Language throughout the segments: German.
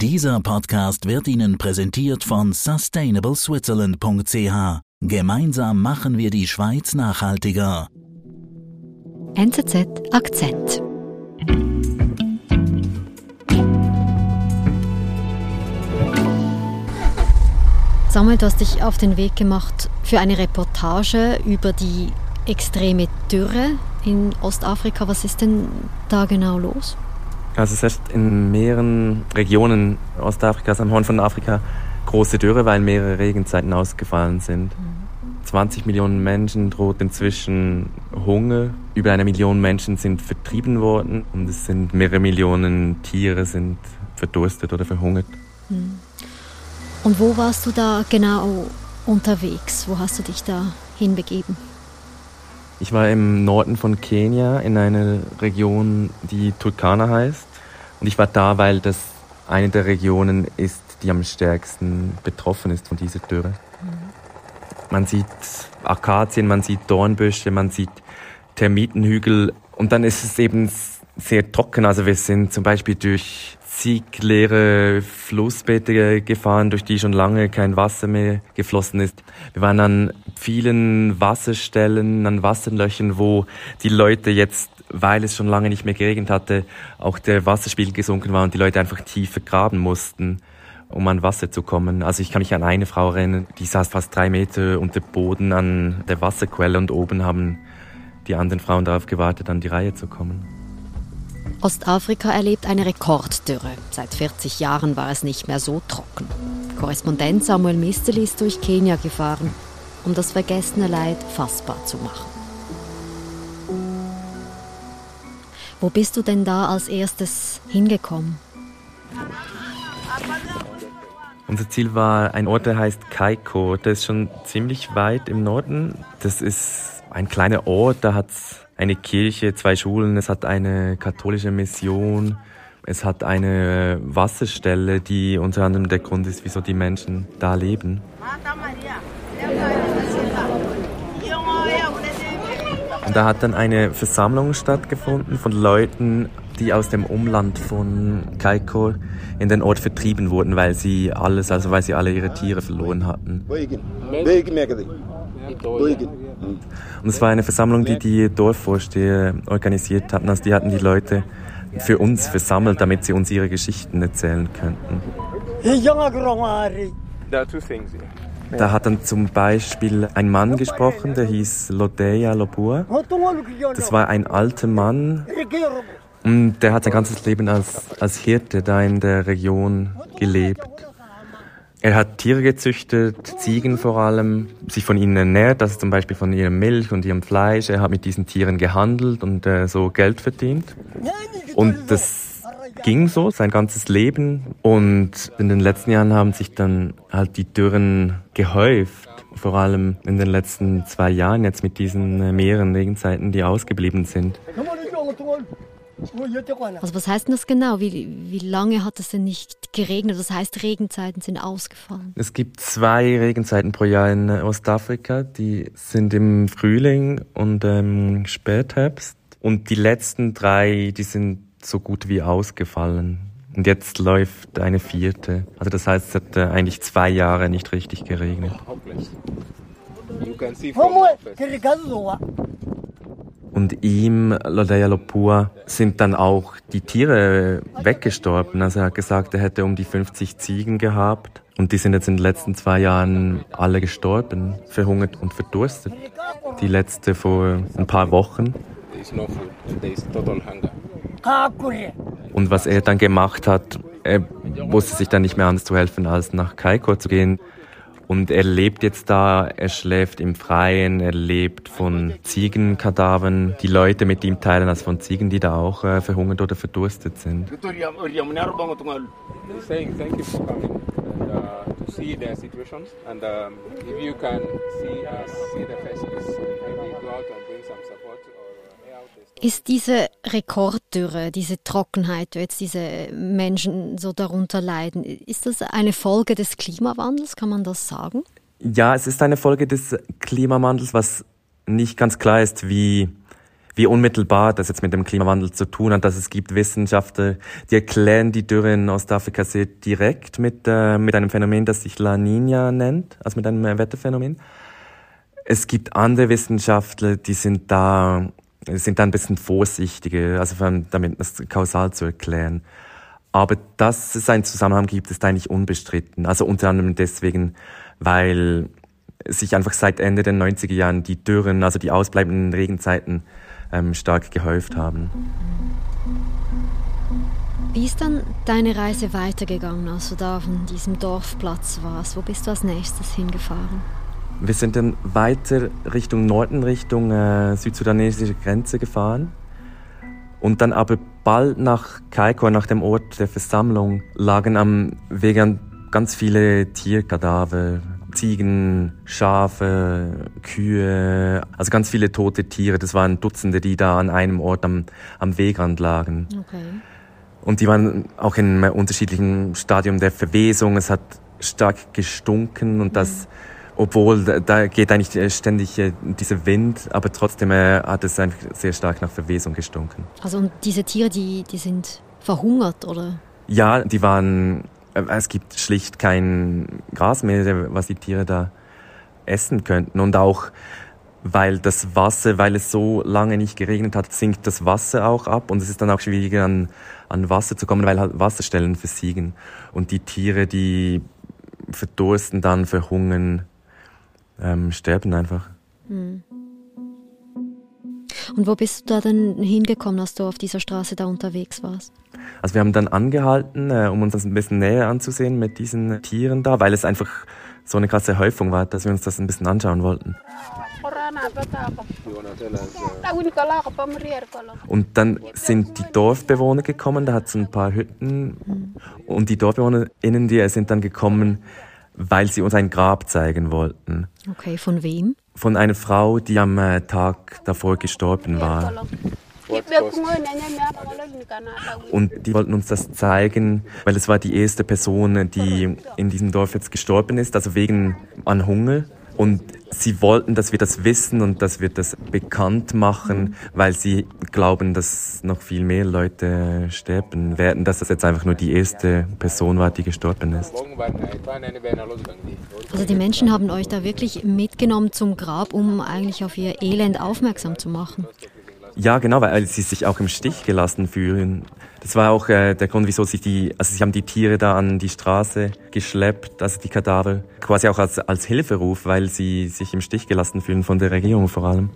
Dieser Podcast wird Ihnen präsentiert von sustainableswitzerland.ch. Gemeinsam machen wir die Schweiz nachhaltiger. NZZ Akzent. Samuel, du hast dich auf den Weg gemacht für eine Reportage über die extreme Dürre in Ostafrika. Was ist denn da genau los? Also es herrscht in mehreren Regionen Ostafrikas, am Horn von Afrika, große Dürre, weil mehrere Regenzeiten ausgefallen sind. 20 Millionen Menschen droht inzwischen Hunger. Über eine Million Menschen sind vertrieben worden und es sind mehrere Millionen Tiere sind verdurstet oder verhungert. Hm. Und wo warst du da genau unterwegs? Wo hast du dich da hinbegeben? Ich war im Norden von Kenia in einer Region, die Turkana heißt. Und ich war da, weil das eine der Regionen ist, die am stärksten betroffen ist von dieser Dürre. Man sieht Akazien, man sieht Dornbüsche, man sieht Termitenhügel und dann ist es eben sehr trocken. Also wir sind zum Beispiel durch leere Flussbeete gefahren, durch die schon lange kein Wasser mehr geflossen ist. Wir waren an vielen Wasserstellen, an Wasserlöchern, wo die Leute jetzt, weil es schon lange nicht mehr geregnet hatte, auch der Wasserspiegel gesunken war und die Leute einfach tiefer graben mussten um an Wasser zu kommen. Also ich kann mich an eine Frau erinnern, die saß fast drei Meter unter Boden an der Wasserquelle und oben haben die anderen Frauen darauf gewartet, an die Reihe zu kommen. Ostafrika erlebt eine Rekorddürre. Seit 40 Jahren war es nicht mehr so trocken. Korrespondent Samuel Misteli ist durch Kenia gefahren, um das vergessene Leid fassbar zu machen. Wo bist du denn da als erstes hingekommen? Unser Ziel war ein Ort, der heißt Kaiko. Der ist schon ziemlich weit im Norden. Das ist ein kleiner Ort, da hat es eine Kirche, zwei Schulen, es hat eine katholische Mission, es hat eine Wasserstelle, die unter anderem der Grund ist, wieso die Menschen da leben. Und da hat dann eine Versammlung stattgefunden von Leuten, die aus dem Umland von Kaiko in den Ort vertrieben wurden, weil sie alles, also weil sie alle ihre Tiere verloren hatten. Und es war eine Versammlung, die die Dorfvorsteher organisiert hatten. Also die hatten die Leute für uns versammelt, damit sie uns ihre Geschichten erzählen könnten. Da hat dann zum Beispiel ein Mann gesprochen, der hieß Lodeya Lopua. Das war ein alter Mann und der hat sein ganzes Leben als, als Hirte da in der Region gelebt. Er hat Tiere gezüchtet, Ziegen vor allem, sich von ihnen ernährt, also zum Beispiel von ihrem Milch und ihrem Fleisch. Er hat mit diesen Tieren gehandelt und äh, so Geld verdient. Und das ging so sein ganzes Leben. Und in den letzten Jahren haben sich dann halt die Dürren gehäuft. Vor allem in den letzten zwei Jahren jetzt mit diesen äh, mehreren Regenzeiten, die ausgeblieben sind. Also was heißt denn das genau? Wie, wie lange hat es denn nicht geregnet? Das heißt, Regenzeiten sind ausgefallen. Es gibt zwei Regenzeiten pro Jahr in Ostafrika. Die sind im Frühling und im Spätherbst. Und die letzten drei, die sind so gut wie ausgefallen. Und jetzt läuft eine vierte. Also das heißt, es hat äh, eigentlich zwei Jahre nicht richtig geregnet. You can see from und ihm, Lodeya Lopua, sind dann auch die Tiere weggestorben. Also er hat gesagt, er hätte um die 50 Ziegen gehabt. Und die sind jetzt in den letzten zwei Jahren alle gestorben, verhungert und verdurstet. Die letzte vor ein paar Wochen. Und was er dann gemacht hat, er wusste sich dann nicht mehr anders zu helfen, als nach Kaiko zu gehen. Und er lebt jetzt da, er schläft im Freien, er lebt von Ziegenkadavern, die Leute mit ihm teilen, also von Ziegen, die da auch äh, verhungert oder verdurstet sind. Ist diese Rekorddürre, diese Trockenheit, wo jetzt diese Menschen so darunter leiden, ist das eine Folge des Klimawandels? Kann man das sagen? Ja, es ist eine Folge des Klimawandels, was nicht ganz klar ist, wie, wie unmittelbar das jetzt mit dem Klimawandel zu tun hat, dass es gibt Wissenschaftler, die erklären die Dürre in Ostafrika sehr direkt mit, äh, mit einem Phänomen, das sich La Nina nennt, also mit einem Wetterphänomen. Es gibt andere Wissenschaftler, die sind da, sind da ein bisschen vorsichtiger, also damit das kausal zu erklären. Aber dass es einen Zusammenhang gibt, ist eigentlich unbestritten. Also unter anderem deswegen, weil sich einfach seit Ende der 90er Jahren die Dürren, also die ausbleibenden Regenzeiten, ähm, stark gehäuft haben. Wie ist dann deine Reise weitergegangen, als du da von diesem Dorfplatz warst? Wo bist du als nächstes hingefahren? Wir sind dann weiter Richtung Norden, Richtung äh, südsudanesische Grenze gefahren. Und dann aber bald nach Kaiko, nach dem Ort der Versammlung, lagen am Weg ganz viele Tierkadaver, Ziegen, Schafe, Kühe, also ganz viele tote Tiere. Das waren Dutzende, die da an einem Ort am, am Wegrand lagen. Okay. Und die waren auch in einem unterschiedlichen Stadium der Verwesung. Es hat stark gestunken und das, mhm. Obwohl da geht eigentlich ständig äh, dieser Wind, aber trotzdem äh, hat es einfach sehr stark nach Verwesung gestunken. Also und diese Tiere, die, die sind verhungert, oder? Ja, die waren äh, es gibt schlicht kein Gras mehr, was die Tiere da essen könnten. Und auch weil das Wasser, weil es so lange nicht geregnet hat, sinkt das Wasser auch ab und es ist dann auch schwieriger an, an Wasser zu kommen, weil halt Wasserstellen versiegen. Und die Tiere, die verdursten dann, verhungern, ähm, sterben einfach. Mhm. Und wo bist du da denn hingekommen, als du auf dieser Straße da unterwegs warst? Also wir haben dann angehalten, äh, um uns das ein bisschen näher anzusehen mit diesen Tieren da, weil es einfach so eine krasse Häufung war, dass wir uns das ein bisschen anschauen wollten. Und dann sind die Dorfbewohner gekommen, da hat es ein paar Hütten und die DorfbewohnerInnen, die sind dann gekommen, weil sie uns ein Grab zeigen wollten. Okay, von wem? Von einer Frau, die am äh, Tag davor gestorben war. Und die wollten uns das zeigen, weil es war die erste Person, die in diesem Dorf jetzt gestorben ist, also wegen an Hunger. Und sie wollten, dass wir das wissen und dass wir das bekannt machen, weil sie glauben, dass noch viel mehr Leute sterben werden, dass das jetzt einfach nur die erste Person war, die gestorben ist. Also die Menschen haben euch da wirklich mitgenommen zum Grab, um eigentlich auf ihr Elend aufmerksam zu machen. Ja, genau, weil sie sich auch im Stich gelassen fühlen. Das war auch äh, der Grund, wieso sie die, also sie haben die Tiere da an die Straße geschleppt, also die Kadaver, quasi auch als, als Hilferuf, weil sie sich im Stich gelassen fühlen von der Regierung vor allem.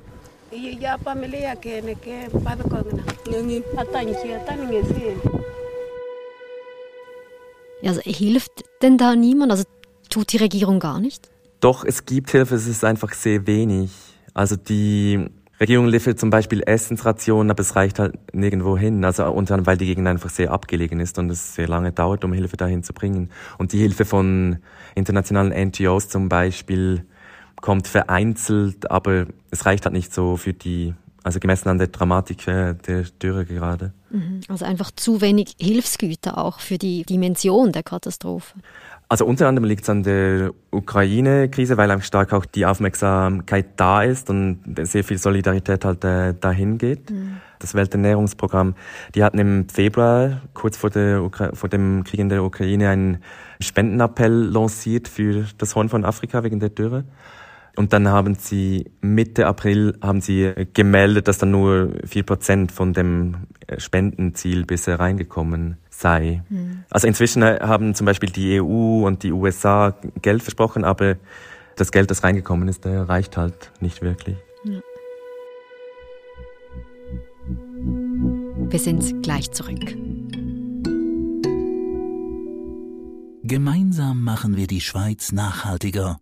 Also hilft denn da niemand? Also tut die Regierung gar nicht? Doch, es gibt Hilfe, es ist einfach sehr wenig. Also die Regierung liefert zum Beispiel Essensrationen, aber es reicht halt nirgendwo hin. Also unter anderem, weil die Gegend einfach sehr abgelegen ist und es sehr lange dauert, um Hilfe dahin zu bringen. Und die Hilfe von internationalen NGOs zum Beispiel kommt vereinzelt, aber es reicht halt nicht so für die, also gemessen an der Dramatik der Dürre gerade. Mhm. Also einfach zu wenig Hilfsgüter auch für die Dimension der Katastrophe. Also unter anderem liegt es an der Ukraine-Krise, weil einfach stark auch die Aufmerksamkeit da ist und sehr viel Solidarität halt äh, dahin geht. Mhm. Das Welternährungsprogramm, die hatten im Februar, kurz vor, der vor dem Krieg in der Ukraine, einen Spendenappell lanciert für das Horn von Afrika wegen der Dürre. Und dann haben sie Mitte April haben sie gemeldet, dass dann nur vier Prozent von dem Spendenziel bisher reingekommen sei. Mhm. Also inzwischen haben zum Beispiel die EU und die USA Geld versprochen, aber das Geld, das reingekommen ist, reicht halt nicht wirklich. Wir sind gleich zurück. Gemeinsam machen wir die Schweiz nachhaltiger.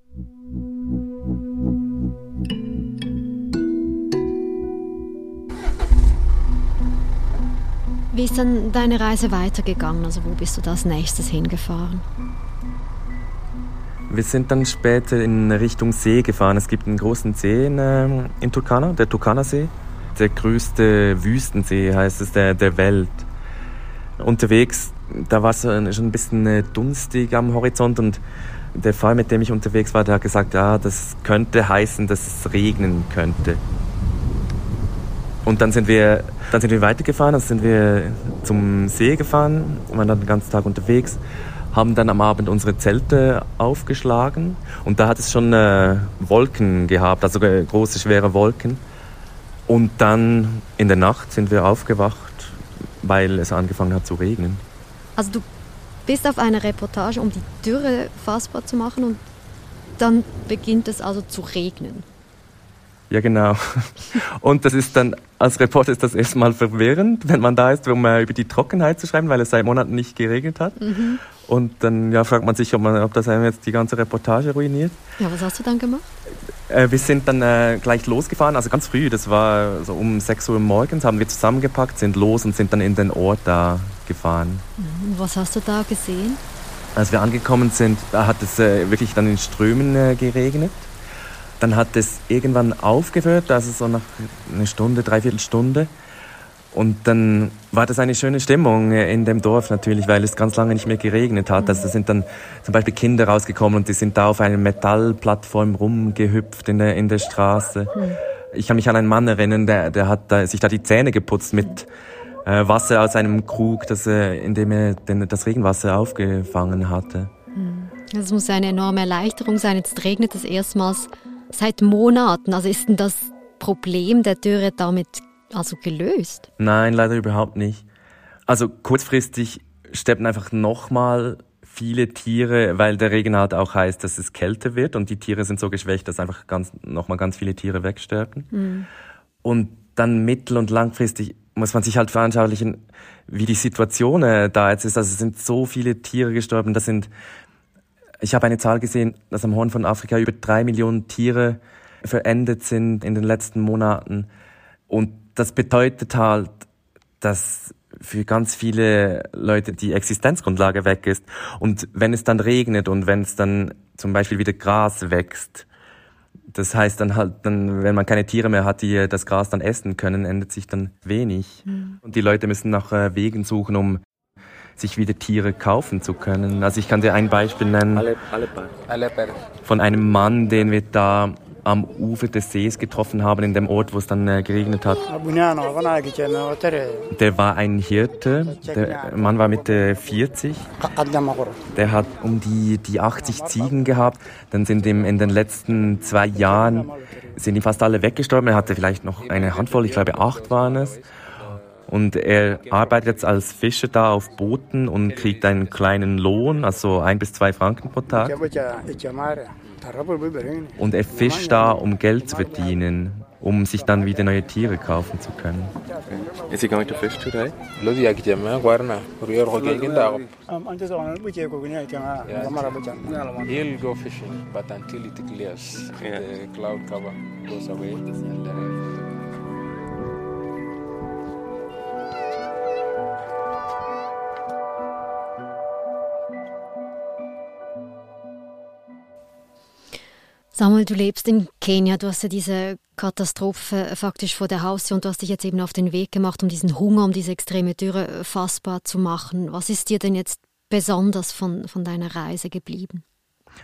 Wie ist dann deine Reise weitergegangen? Also wo bist du als nächstes hingefahren? Wir sind dann später in Richtung See gefahren. Es gibt einen großen See in, äh, in Turkana, der Turkana-See. Der größte Wüstensee heißt es der, der Welt. Unterwegs, da war es schon ein bisschen äh, dunstig am Horizont und der Fall, mit dem ich unterwegs war, der hat gesagt, ja, das könnte heißen, dass es regnen könnte. Und dann sind wir, dann sind wir weitergefahren, dann sind wir zum See gefahren, waren dann den ganzen Tag unterwegs, haben dann am Abend unsere Zelte aufgeschlagen und da hat es schon äh, Wolken gehabt, also äh, große, schwere Wolken. Und dann in der Nacht sind wir aufgewacht, weil es angefangen hat zu regnen. Also du bist auf einer Reportage, um die Dürre fassbar zu machen und dann beginnt es also zu regnen. Ja, genau. Und das ist dann, als Reporter ist das erstmal verwirrend, wenn man da ist, um äh, über die Trockenheit zu schreiben, weil es seit Monaten nicht geregnet hat. Mhm. Und dann ja, fragt man sich, ob, man, ob das einem jetzt die ganze Reportage ruiniert. Ja, was hast du dann gemacht? Äh, wir sind dann äh, gleich losgefahren, also ganz früh, das war so um 6 Uhr morgens, haben wir zusammengepackt, sind los und sind dann in den Ort da gefahren. Mhm. Was hast du da gesehen? Als wir angekommen sind, da hat es äh, wirklich dann in Strömen geregnet. Dann hat es irgendwann aufgehört, also so nach einer Stunde, dreiviertel Stunde. Und dann war das eine schöne Stimmung in dem Dorf natürlich, weil es ganz lange nicht mehr geregnet hat. Also da sind dann zum Beispiel Kinder rausgekommen und die sind da auf einer Metallplattform rumgehüpft in der, in der Straße. Ich kann mich an einen Mann erinnern, der, der hat da, sich da die Zähne geputzt mit äh, Wasser aus einem Krug, das, äh, in dem er den, das Regenwasser aufgefangen hatte. Das muss eine enorme Erleichterung sein. Jetzt regnet es erstmals seit Monaten. Also ist denn das Problem der Dürre damit also gelöst? Nein, leider überhaupt nicht. Also kurzfristig sterben einfach nochmal viele Tiere, weil der Regen halt auch heißt, dass es kälter wird und die Tiere sind so geschwächt, dass einfach ganz, nochmal ganz viele Tiere wegsterben. Mhm. Und dann mittel- und langfristig muss man sich halt veranschaulichen, wie die Situation äh, da jetzt ist. Also es sind so viele Tiere gestorben, das sind ich habe eine Zahl gesehen, dass am Horn von Afrika über drei Millionen Tiere verendet sind in den letzten Monaten. Und das bedeutet halt, dass für ganz viele Leute die Existenzgrundlage weg ist. Und wenn es dann regnet und wenn es dann zum Beispiel wieder Gras wächst, das heißt dann halt, dann, wenn man keine Tiere mehr hat, die das Gras dann essen können, ändert sich dann wenig. Mhm. Und die Leute müssen nach äh, Wegen suchen, um sich wieder Tiere kaufen zu können. Also ich kann dir ein Beispiel nennen von einem Mann, den wir da am Ufer des Sees getroffen haben, in dem Ort, wo es dann äh, geregnet hat. Der war ein Hirte, der Mann war Mitte 40. Der hat um die, die 80 Ziegen gehabt. Dann sind ihm in den letzten zwei Jahren sind ihm fast alle weggestorben. Er hatte vielleicht noch eine Handvoll, ich glaube acht waren es. Und er arbeitet jetzt als Fischer da auf Booten und kriegt einen kleinen Lohn, also ein bis zwei Franken pro Tag. Und er fischt da, um Geld zu verdienen, um sich dann wieder neue Tiere kaufen zu können. Is he going to fish today? Yeah. He'll go fishing, but until it clears, yeah. the cloud cover goes away and Samuel, du lebst in Kenia, du hast ja diese Katastrophe faktisch vor der Haustür und du hast dich jetzt eben auf den Weg gemacht, um diesen Hunger, um diese extreme Dürre fassbar zu machen. Was ist dir denn jetzt besonders von, von deiner Reise geblieben?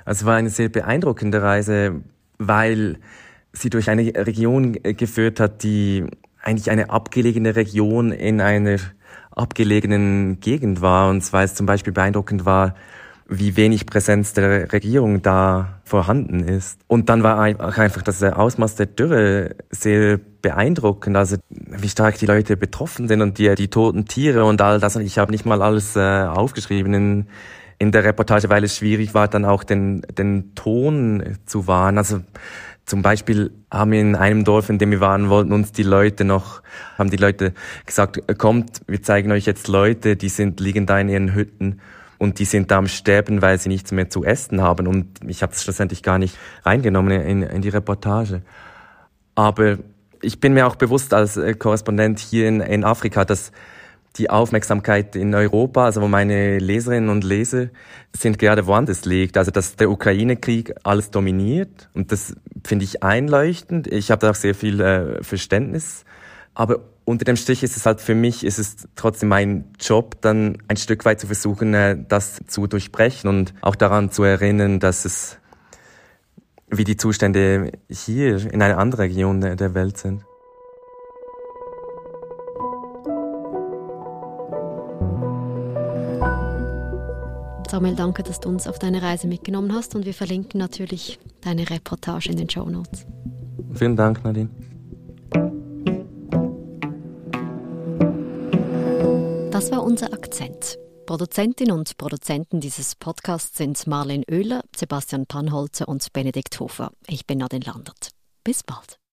Also es war eine sehr beeindruckende Reise, weil sie durch eine Region geführt hat, die eigentlich eine abgelegene Region in einer abgelegenen Gegend war. Und zwar es zum Beispiel beeindruckend war, wie wenig Präsenz der Regierung da vorhanden ist. Und dann war einfach das Ausmaß der Dürre sehr beeindruckend, also wie stark die Leute betroffen sind und die, die toten Tiere und all das. Ich habe nicht mal alles äh, aufgeschrieben in, in der Reportage, weil es schwierig war, dann auch den, den Ton zu wahren. Also zum Beispiel haben wir in einem Dorf, in dem wir waren, wollten uns die Leute noch, haben die Leute gesagt, kommt, wir zeigen euch jetzt Leute, die sind, liegen da in ihren Hütten und die sind da am Sterben, weil sie nichts mehr zu essen haben. Und ich habe es schlussendlich gar nicht reingenommen in, in die Reportage. Aber ich bin mir auch bewusst als äh, Korrespondent hier in, in Afrika, dass die Aufmerksamkeit in Europa, also wo meine Leserinnen und Leser sind, gerade woanders liegt. Also dass der Ukraine-Krieg alles dominiert und das finde ich einleuchtend. Ich habe da auch sehr viel äh, Verständnis. Aber unter dem Strich ist es halt für mich, ist es trotzdem mein Job, dann ein Stück weit zu versuchen, äh, das zu durchbrechen und auch daran zu erinnern, dass es wie die Zustände hier in einer anderen Region der Welt sind. Samuel, danke, dass du uns auf deine Reise mitgenommen hast und wir verlinken natürlich deine Reportage in den Show Notes. Vielen Dank, Nadine. Das war unser Akzent. Produzentin und Produzenten dieses Podcasts sind Marlene Oehler, Sebastian Panholzer und Benedikt Hofer. Ich bin Nadine Landert. Bis bald.